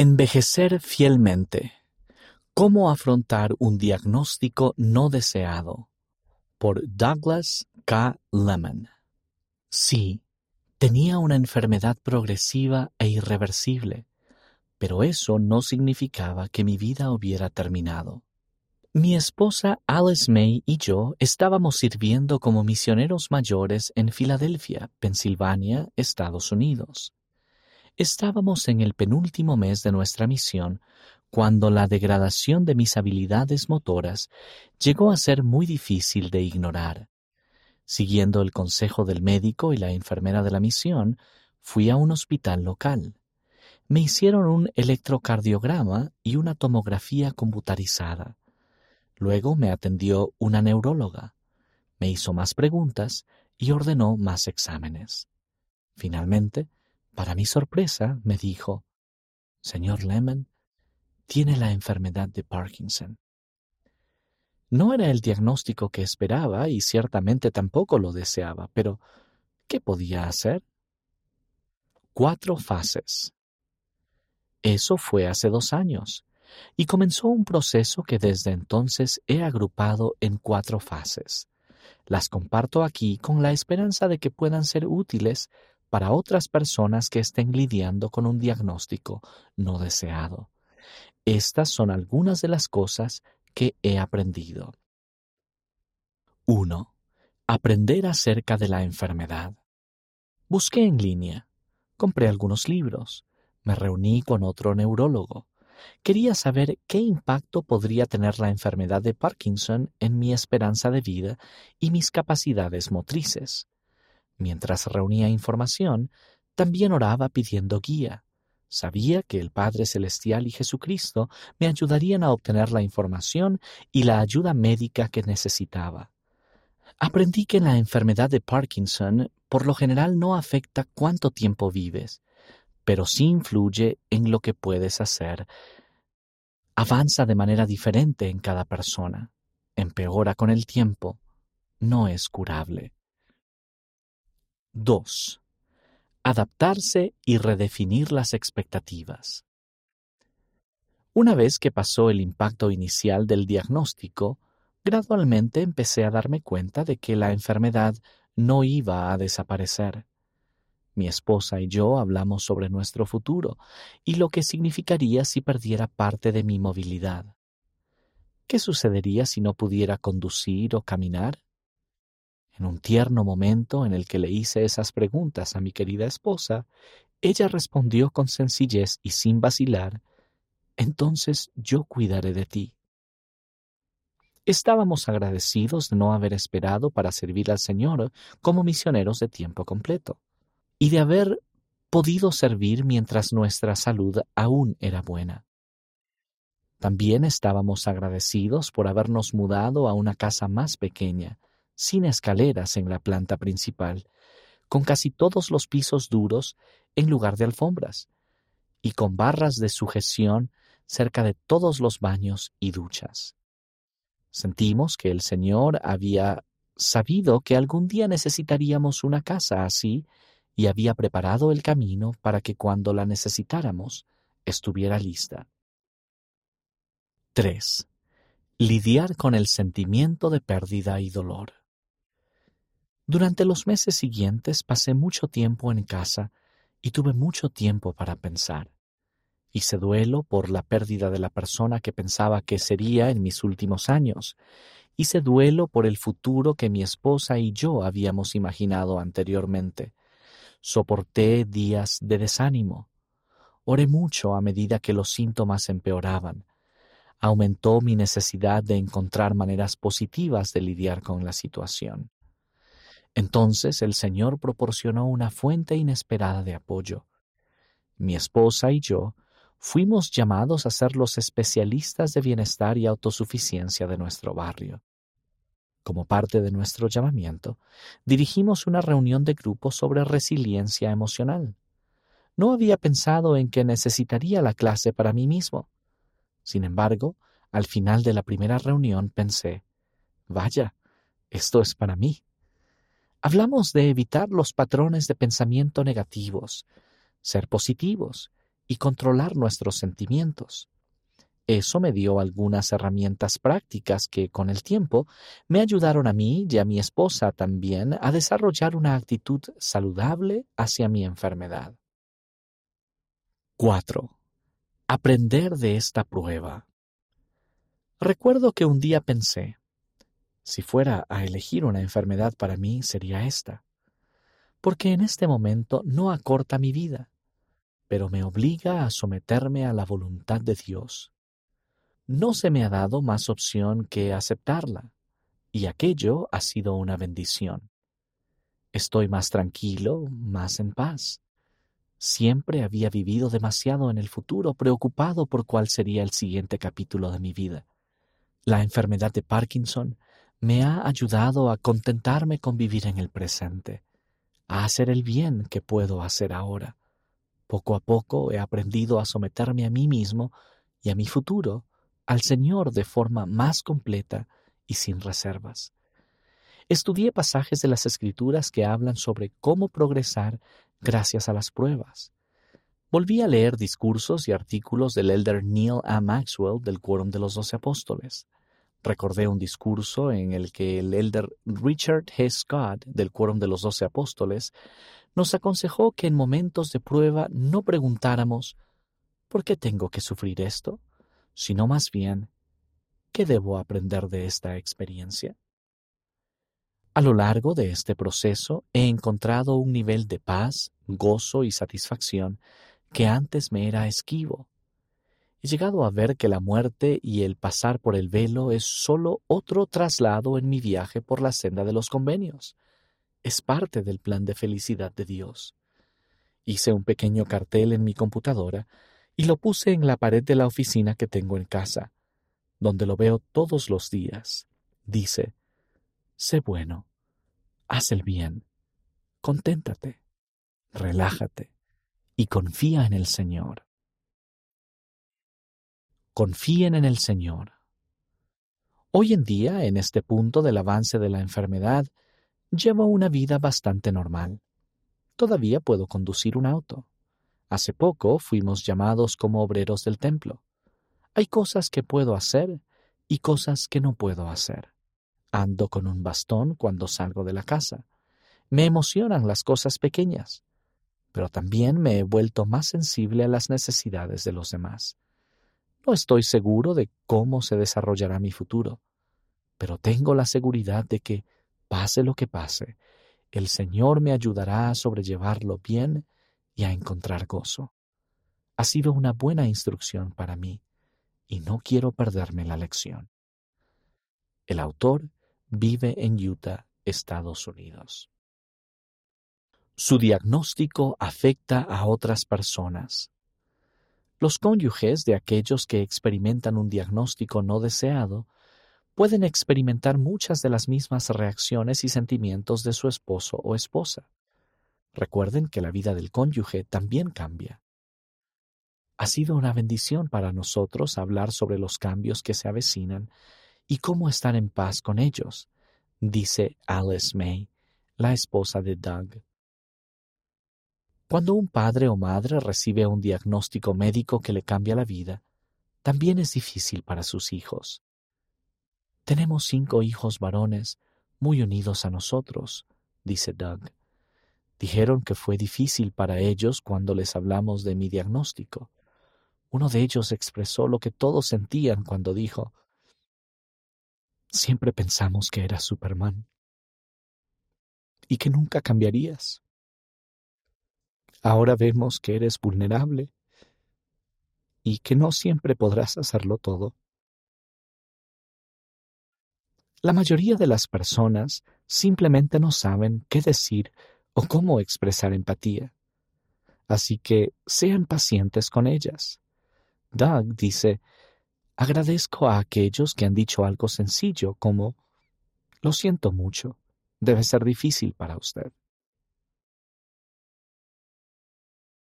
Envejecer fielmente. ¿Cómo afrontar un diagnóstico no deseado? Por Douglas K. Lemon. Sí, tenía una enfermedad progresiva e irreversible, pero eso no significaba que mi vida hubiera terminado. Mi esposa Alice May y yo estábamos sirviendo como misioneros mayores en Filadelfia, Pensilvania, Estados Unidos. Estábamos en el penúltimo mes de nuestra misión cuando la degradación de mis habilidades motoras llegó a ser muy difícil de ignorar. Siguiendo el consejo del médico y la enfermera de la misión, fui a un hospital local. Me hicieron un electrocardiograma y una tomografía computarizada. Luego me atendió una neuróloga, me hizo más preguntas y ordenó más exámenes. Finalmente, para mi sorpresa, me dijo, Señor Lemon, tiene la enfermedad de Parkinson. No era el diagnóstico que esperaba y ciertamente tampoco lo deseaba, pero ¿qué podía hacer? Cuatro fases. Eso fue hace dos años y comenzó un proceso que desde entonces he agrupado en cuatro fases. Las comparto aquí con la esperanza de que puedan ser útiles para otras personas que estén lidiando con un diagnóstico no deseado. Estas son algunas de las cosas que he aprendido. 1. Aprender acerca de la enfermedad. Busqué en línea, compré algunos libros, me reuní con otro neurólogo, Quería saber qué impacto podría tener la enfermedad de Parkinson en mi esperanza de vida y mis capacidades motrices. Mientras reunía información, también oraba pidiendo guía. Sabía que el Padre Celestial y Jesucristo me ayudarían a obtener la información y la ayuda médica que necesitaba. Aprendí que la enfermedad de Parkinson por lo general no afecta cuánto tiempo vives, pero sí influye en lo que puedes hacer. Avanza de manera diferente en cada persona, empeora con el tiempo, no es curable. 2. Adaptarse y redefinir las expectativas. Una vez que pasó el impacto inicial del diagnóstico, gradualmente empecé a darme cuenta de que la enfermedad no iba a desaparecer. Mi esposa y yo hablamos sobre nuestro futuro y lo que significaría si perdiera parte de mi movilidad. ¿Qué sucedería si no pudiera conducir o caminar? En un tierno momento en el que le hice esas preguntas a mi querida esposa, ella respondió con sencillez y sin vacilar, Entonces yo cuidaré de ti. Estábamos agradecidos de no haber esperado para servir al Señor como misioneros de tiempo completo y de haber podido servir mientras nuestra salud aún era buena. También estábamos agradecidos por habernos mudado a una casa más pequeña, sin escaleras en la planta principal, con casi todos los pisos duros en lugar de alfombras, y con barras de sujeción cerca de todos los baños y duchas. Sentimos que el Señor había sabido que algún día necesitaríamos una casa así y había preparado el camino para que cuando la necesitáramos estuviera lista. 3. Lidiar con el sentimiento de pérdida y dolor. Durante los meses siguientes pasé mucho tiempo en casa y tuve mucho tiempo para pensar. Hice duelo por la pérdida de la persona que pensaba que sería en mis últimos años. Hice duelo por el futuro que mi esposa y yo habíamos imaginado anteriormente. Soporté días de desánimo. Oré mucho a medida que los síntomas empeoraban. Aumentó mi necesidad de encontrar maneras positivas de lidiar con la situación. Entonces el Señor proporcionó una fuente inesperada de apoyo. Mi esposa y yo fuimos llamados a ser los especialistas de bienestar y autosuficiencia de nuestro barrio. Como parte de nuestro llamamiento, dirigimos una reunión de grupo sobre resiliencia emocional. No había pensado en que necesitaría la clase para mí mismo. Sin embargo, al final de la primera reunión pensé, vaya, esto es para mí. Hablamos de evitar los patrones de pensamiento negativos, ser positivos y controlar nuestros sentimientos. Eso me dio algunas herramientas prácticas que con el tiempo me ayudaron a mí y a mi esposa también a desarrollar una actitud saludable hacia mi enfermedad. 4. Aprender de esta prueba. Recuerdo que un día pensé, si fuera a elegir una enfermedad para mí sería esta, porque en este momento no acorta mi vida, pero me obliga a someterme a la voluntad de Dios no se me ha dado más opción que aceptarla, y aquello ha sido una bendición. Estoy más tranquilo, más en paz. Siempre había vivido demasiado en el futuro, preocupado por cuál sería el siguiente capítulo de mi vida. La enfermedad de Parkinson me ha ayudado a contentarme con vivir en el presente, a hacer el bien que puedo hacer ahora. Poco a poco he aprendido a someterme a mí mismo y a mi futuro al Señor de forma más completa y sin reservas. Estudié pasajes de las Escrituras que hablan sobre cómo progresar gracias a las pruebas. Volví a leer discursos y artículos del elder Neil A. Maxwell del Quórum de los Doce Apóstoles. Recordé un discurso en el que el elder Richard H. Scott del Quórum de los Doce Apóstoles nos aconsejó que en momentos de prueba no preguntáramos ¿por qué tengo que sufrir esto? sino más bien, ¿qué debo aprender de esta experiencia? A lo largo de este proceso he encontrado un nivel de paz, gozo y satisfacción que antes me era esquivo. He llegado a ver que la muerte y el pasar por el velo es sólo otro traslado en mi viaje por la senda de los convenios. Es parte del plan de felicidad de Dios. Hice un pequeño cartel en mi computadora y lo puse en la pared de la oficina que tengo en casa, donde lo veo todos los días. Dice, sé bueno, haz el bien, conténtate, relájate y confía en el Señor. Confíen en el Señor. Hoy en día, en este punto del avance de la enfermedad, llevo una vida bastante normal. Todavía puedo conducir un auto. Hace poco fuimos llamados como obreros del templo. Hay cosas que puedo hacer y cosas que no puedo hacer. Ando con un bastón cuando salgo de la casa. Me emocionan las cosas pequeñas, pero también me he vuelto más sensible a las necesidades de los demás. No estoy seguro de cómo se desarrollará mi futuro, pero tengo la seguridad de que, pase lo que pase, el Señor me ayudará a sobrellevarlo bien y a encontrar gozo. Ha sido una buena instrucción para mí y no quiero perderme la lección. El autor vive en Utah, Estados Unidos. Su diagnóstico afecta a otras personas. Los cónyuges de aquellos que experimentan un diagnóstico no deseado pueden experimentar muchas de las mismas reacciones y sentimientos de su esposo o esposa. Recuerden que la vida del cónyuge también cambia. Ha sido una bendición para nosotros hablar sobre los cambios que se avecinan y cómo estar en paz con ellos, dice Alice May, la esposa de Doug. Cuando un padre o madre recibe un diagnóstico médico que le cambia la vida, también es difícil para sus hijos. Tenemos cinco hijos varones muy unidos a nosotros, dice Doug. Dijeron que fue difícil para ellos cuando les hablamos de mi diagnóstico. Uno de ellos expresó lo que todos sentían cuando dijo, Siempre pensamos que eras Superman y que nunca cambiarías. Ahora vemos que eres vulnerable y que no siempre podrás hacerlo todo. La mayoría de las personas simplemente no saben qué decir o cómo expresar empatía. Así que sean pacientes con ellas. Doug dice, agradezco a aquellos que han dicho algo sencillo como, lo siento mucho, debe ser difícil para usted.